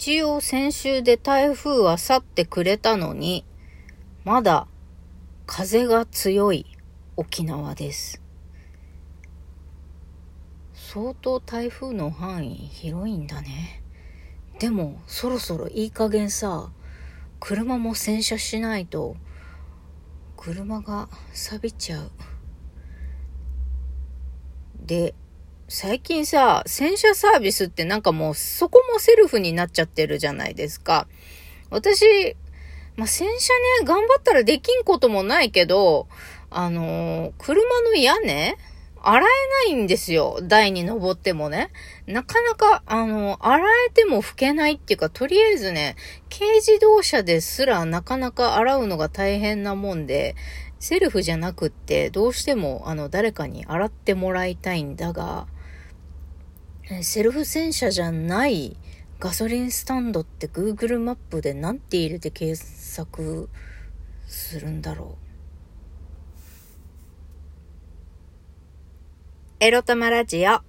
一応先週で台風は去ってくれたのに、まだ風が強い沖縄です。相当台風の範囲広いんだね。でもそろそろいい加減さ、車も洗車しないと車が錆びちゃう。で、最近さ、洗車サービスってなんかもうそこもセルフになっちゃってるじゃないですか。私、まあ、洗車ね、頑張ったらできんこともないけど、あのー、車の屋根洗えないんですよ。台に登ってもね。なかなか、あの、洗えても拭けないっていうか、とりあえずね、軽自動車ですらなかなか洗うのが大変なもんで、セルフじゃなくって、どうしても、あの、誰かに洗ってもらいたいんだが、セルフ洗車じゃないガソリンスタンドって Google マップで何て入れて検索するんだろう。エロ玉ラジオ。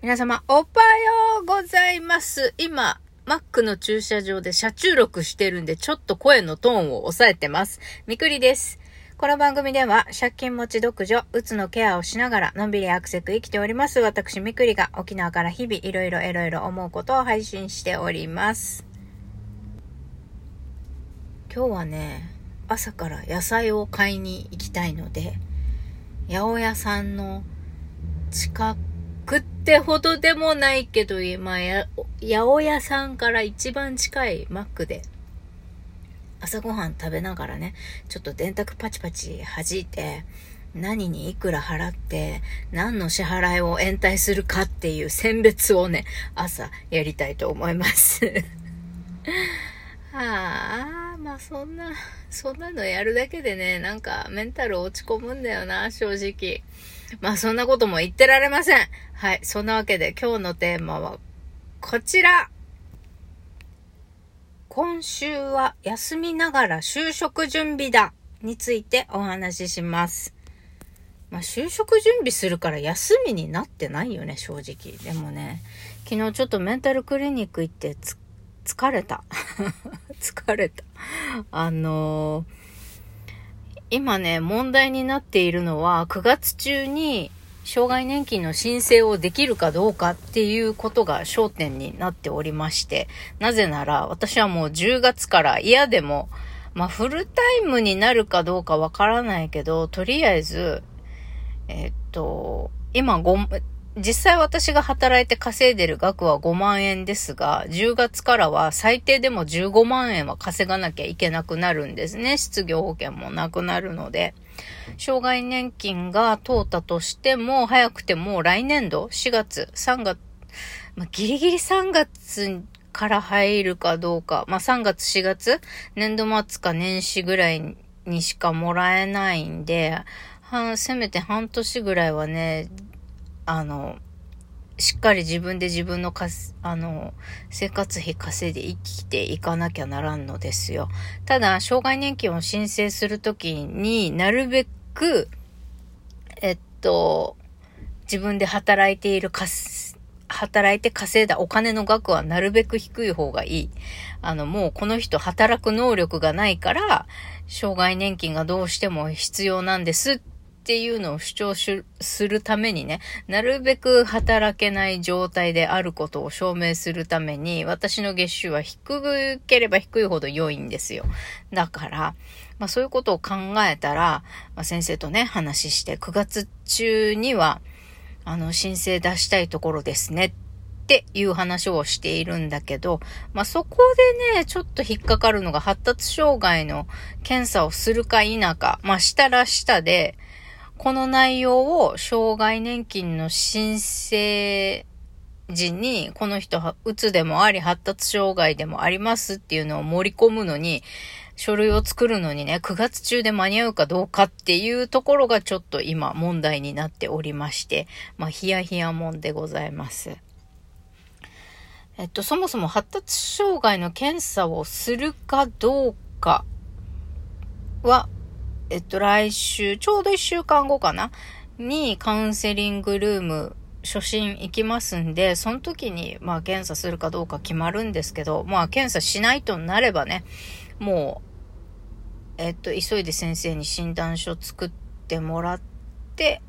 皆様、おはようございます。今、マックの駐車場で車中録してるんで、ちょっと声のトーンを抑えてます。みくりです。この番組では、借金持ち独女、うつのケアをしながら、のんびりアクセク生きております。私、みくりが沖縄から日々いろいろいろいろ思うことを配信しております。今日はね、朝から野菜を買いに行きたいので、八百屋さんの近くってほどでもないけど、今や、八百屋さんから一番近いマックで、朝ごはん食べながらね、ちょっと電卓パチパチ弾いて、何にいくら払って、何の支払いを延滞するかっていう選別をね、朝やりたいと思います。はあ、まあそんな、そんなのやるだけでね、なんかメンタル落ち込むんだよな、正直。まあそんなことも言ってられません。はい。そんなわけで今日のテーマはこちら。今週は休みながら就職準備だについてお話しします。まあ就職準備するから休みになってないよね、正直。でもね、昨日ちょっとメンタルクリニック行って疲疲れた。疲れた。あのー今ね、問題になっているのは、9月中に障害年金の申請をできるかどうかっていうことが焦点になっておりまして、なぜなら私はもう10月から嫌でも、まあフルタイムになるかどうかわからないけど、とりあえず、えっと、今5、実際私が働いて稼いでる額は5万円ですが、10月からは最低でも15万円は稼がなきゃいけなくなるんですね。失業保険もなくなるので。障害年金が通ったとしても、早くても来年度、4月、3月、まあ、ギリギリ3月から入るかどうか、まあ、3月、4月、年度末か年始ぐらいにしかもらえないんで、せめて半年ぐらいはね、あの、しっかり自分で自分のかすあの、生活費稼いで生きていかなきゃならんのですよ。ただ、障害年金を申請するときになるべく、えっと、自分で働いているかす働いて稼いだお金の額はなるべく低い方がいい。あの、もうこの人働く能力がないから、障害年金がどうしても必要なんですっっていうのを主張するためにね、なるべく働けない状態であることを証明するために、私の月収は低ければ低いほど良いんですよ。だから、まあそういうことを考えたら、まあ、先生とね、話して9月中には、あの、申請出したいところですねっていう話をしているんだけど、まあ、そこでね、ちょっと引っかかるのが発達障害の検査をするか否か、まあ、したらしたで、この内容を障害年金の申請時に、この人は、うつでもあり、発達障害でもありますっていうのを盛り込むのに、書類を作るのにね、9月中で間に合うかどうかっていうところがちょっと今問題になっておりまして、まあ、ヒヤヒヤもんでございます。えっと、そもそも発達障害の検査をするかどうかは、えっと、来週、ちょうど1週間後かな？にカウンセリングルーム初診行きますんで、その時に、まあ、検査するかどうか決まるんですけど、まあ、検査しないとなればね、もう、えっと、急いで先生に診断書作ってもらって、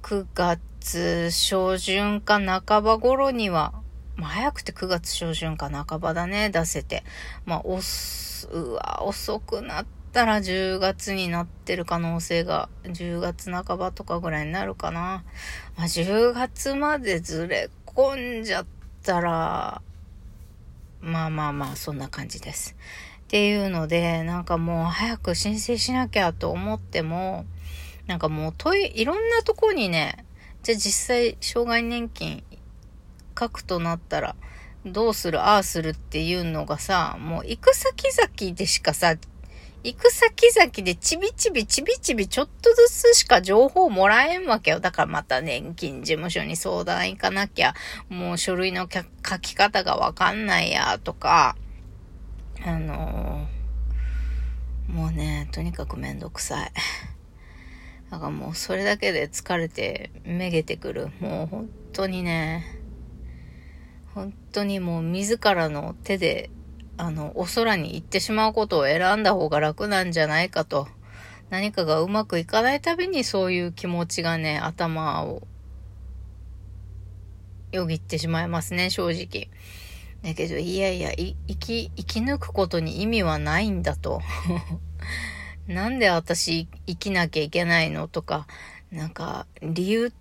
9月初旬か半ば頃には、まあ、早くて9月初旬か半ばだね、出せて。まあ、おす、うわ、遅くなってたら10月になってる可能性が、10月半ばとかぐらいになるかな。まあ、10月までずれ込んじゃったら、まあまあまあ、そんな感じです。っていうので、なんかもう早く申請しなきゃと思っても、なんかもう問い、いろんなとこにね、じゃあ実際、障害年金書くとなったら、どうする、ああするっていうのがさ、もう行く先々でしかさ、行く先々でちびちびちびちびちょっとずつしか情報もらえんわけよ。だからまた年金事務所に相談行かなきゃ、もう書類の書き方がわかんないや、とか、あのー、もうね、とにかくめんどくさい。だからもうそれだけで疲れてめげてくる。もう本当にね、本当にもう自らの手で、あの、お空に行ってしまうことを選んだ方が楽なんじゃないかと。何かがうまくいかないたびにそういう気持ちがね、頭をよぎってしまいますね、正直。だけど、いやいや、い生き、生き抜くことに意味はないんだと。なんで私生きなきゃいけないのとか、なんか、理由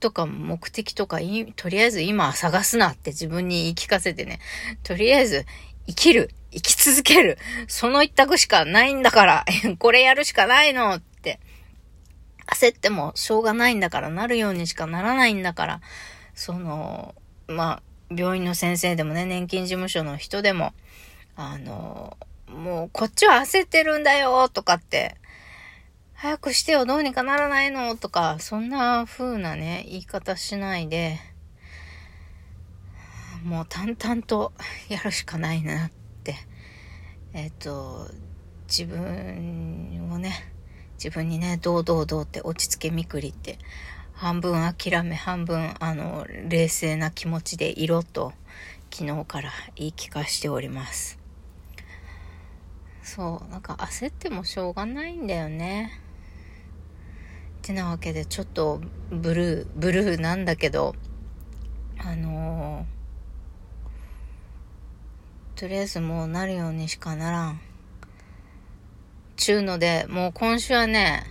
とか目的とか、とりあえず今探すなって自分に言い聞かせてね。とりあえず生きる。生き続ける。その一択しかないんだから。これやるしかないのって。焦ってもしょうがないんだから、なるようにしかならないんだから。その、まあ、病院の先生でもね、年金事務所の人でも、あの、もうこっちは焦ってるんだよとかって早くしてよ、どうにかならないのとか、そんな風なね、言い方しないで、もう淡々とやるしかないなって、えっ、と、自分をね、自分にね、どうどうどうって落ち着けみくりって、半分諦め、半分、あの、冷静な気持ちでいろと、昨日から言い聞かしております。そう、なんか焦ってもしょうがないんだよね。ってなわけでちょっとブルーブルーなんだけどあのー、とりあえずもうなるようにしかならん。ちゅうのでもう今週はね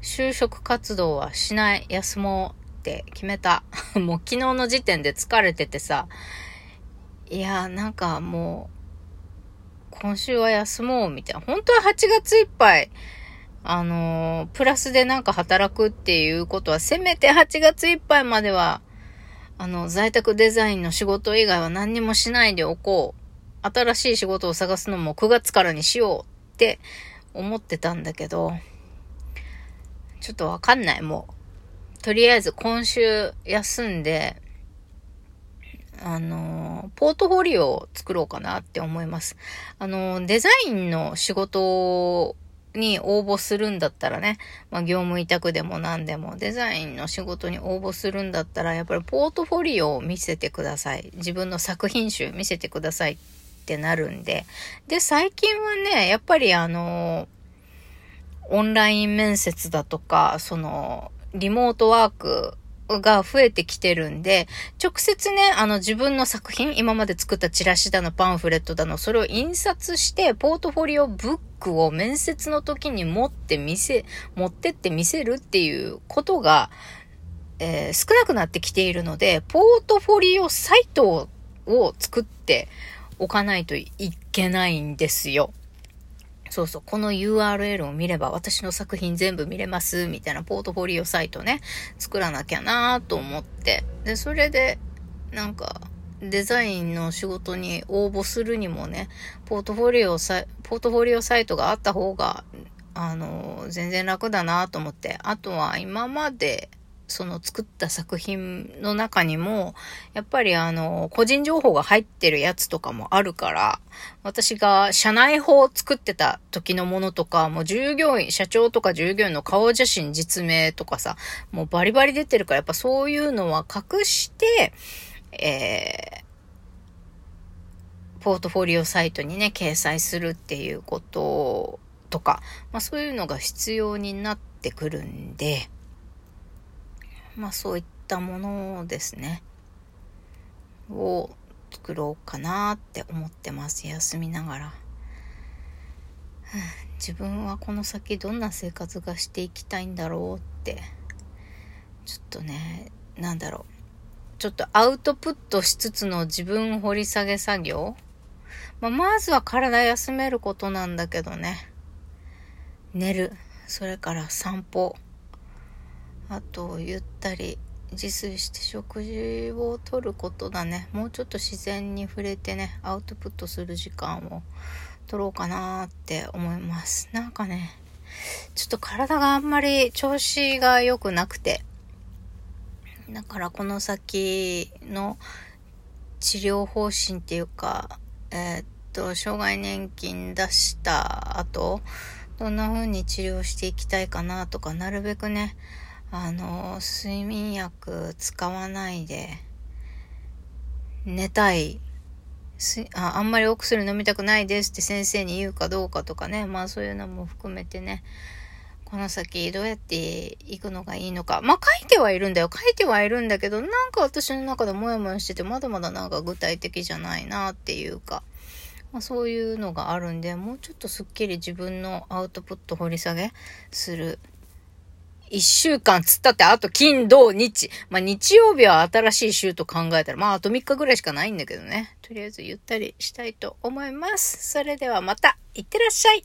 就職活動はしない休もうって決めた。もう昨日の時点で疲れててさ。いやなんかもう今週は休もうみたいな。本当は8月いっぱいあのー、プラスでなんか働くっていうことは、せめて8月いっぱいまでは、あの、在宅デザインの仕事以外は何にもしないでおこう。新しい仕事を探すのも9月からにしようって思ってたんだけど、ちょっとわかんない、もう。とりあえず今週休んで、あの、ポートフォリオを作ろうかなって思います。あの、デザインの仕事に応募するんだったらね、まあ、業務委託でも何でもデザインの仕事に応募するんだったら、やっぱりポートフォリオを見せてください。自分の作品集見せてくださいっってなるんで。で、最近はね、やっぱりあの、オンライン面接だとか、その、リモートワークが増えてきてるんで、直接ね、あの自分の作品、今まで作ったチラシだの、パンフレットだの、それを印刷して、ポートフォリオブックを面接の時に持って見せ、持ってって見せるっていうことが、えー、少なくなってきているので、ポートフォリオサイトを作っておかないといけないんですよ。そうそう、この URL を見れば私の作品全部見れます、みたいなポートフォリオサイトね、作らなきゃなと思って。で、それで、なんか、デザインの仕事に応募するにもね、ポートフォリオサポートフォリオサイトがあった方が、あの、全然楽だなと思って。あとは今までその作った作品の中にも、やっぱりあの、個人情報が入ってるやつとかもあるから、私が社内法を作ってた時のものとか、もう従業員、社長とか従業員の顔写真、実名とかさ、もうバリバリ出てるから、やっぱそういうのは隠して、えー、ポートフォリオサイトにね、掲載するっていうこととか、まあそういうのが必要になってくるんで、まあそういったものですね。を作ろうかなって思ってます。休みながら。自分はこの先どんな生活がしていきたいんだろうって、ちょっとね、なんだろう。ちょっとアウトプットしつつの自分掘り下げ作業。まあ、まずは体休めることなんだけどね。寝る。それから散歩。あとゆったり自炊して食事をとることだね。もうちょっと自然に触れてねアウトプットする時間を取ろうかなって思います。なんかねちょっと体があんまり調子が良くなくて。だからこの先の治療方針っていうかえー、っと障害年金出した後どんな風に治療していきたいかなとかなるべくねあの、睡眠薬使わないで、寝たい。ああんまりお薬飲みたくないですって先生に言うかどうかとかね。まあそういうのも含めてね。この先どうやっていくのがいいのか。まあ書いてはいるんだよ。書いてはいるんだけど、なんか私の中でモヤモヤしてて、まだまだなんか具体的じゃないなっていうか。まあ、そういうのがあるんで、もうちょっとすっきり自分のアウトプット掘り下げする一週間つったって、あと金、土、日。まあ、日曜日は新しい週と考えたら、まあ、あと3日ぐらいしかないんだけどね。とりあえずゆったりしたいと思います。それではまた、いってらっしゃい。